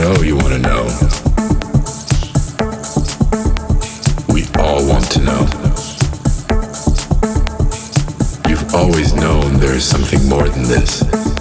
know you want to know. We all want to know. You've always known there is something more than this.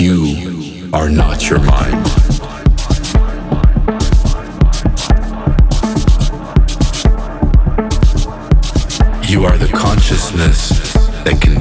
you are not your mind. You are the consciousness that can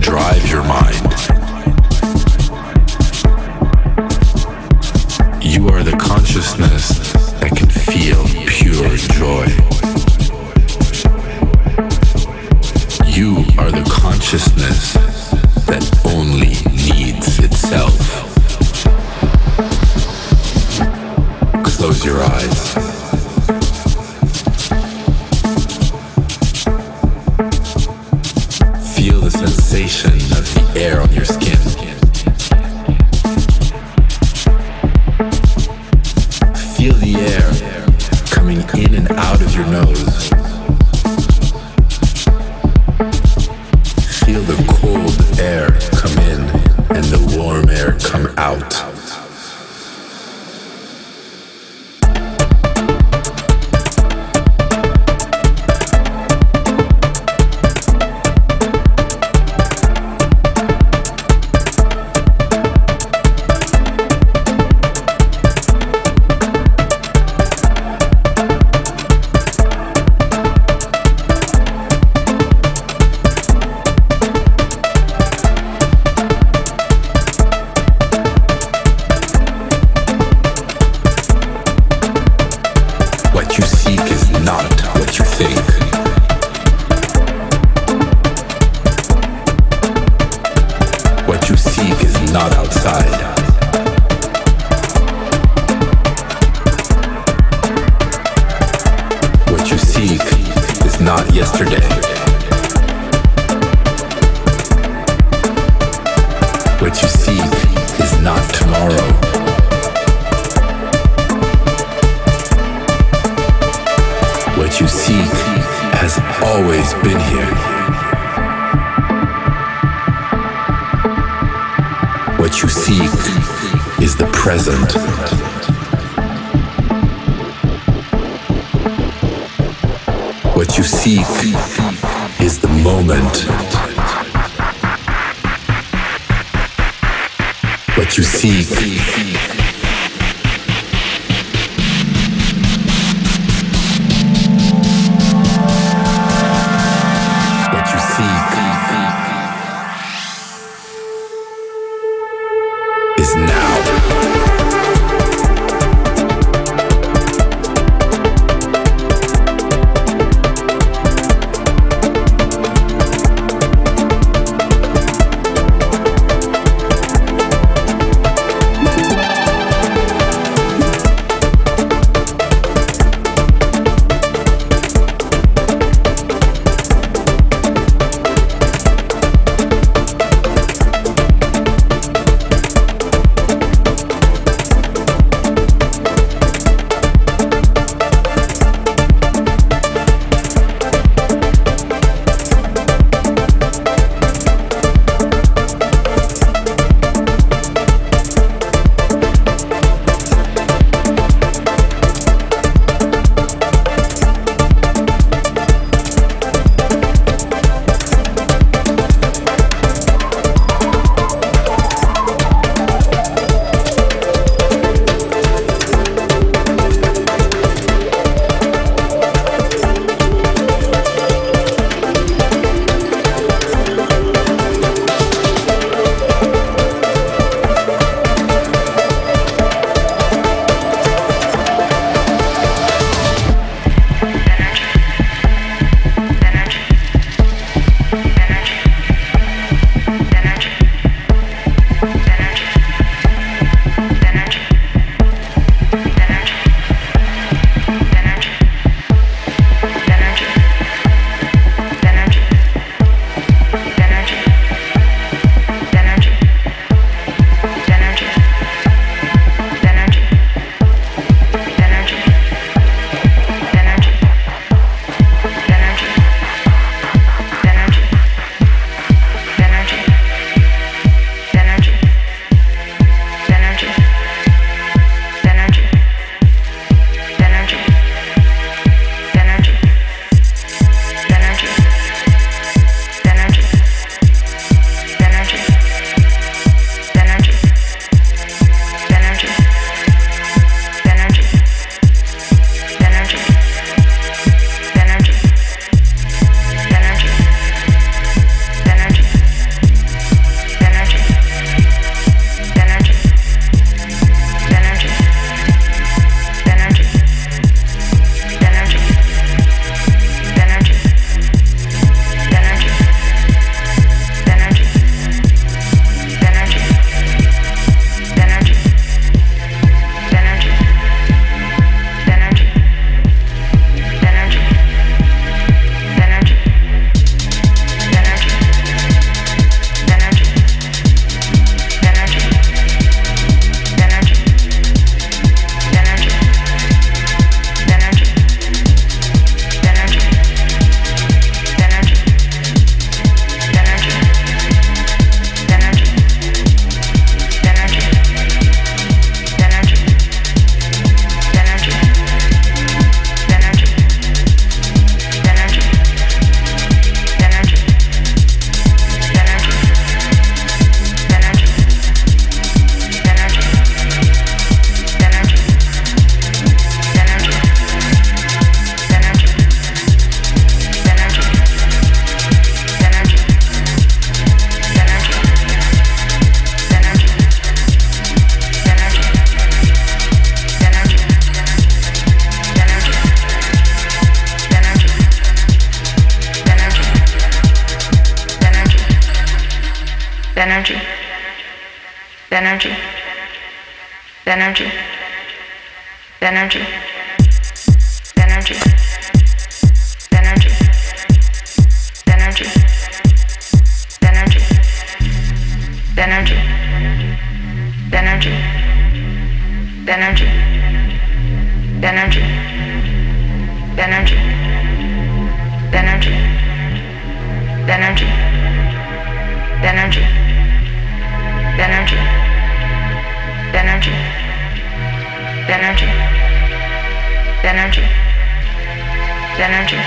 energy,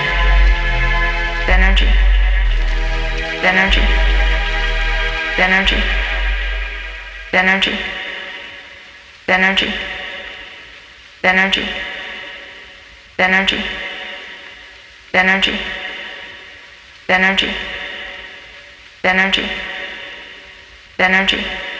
the energy, the energy, the energy, the energy, the energy, the energy, the energy, the energy, the energy, the energy, the energy.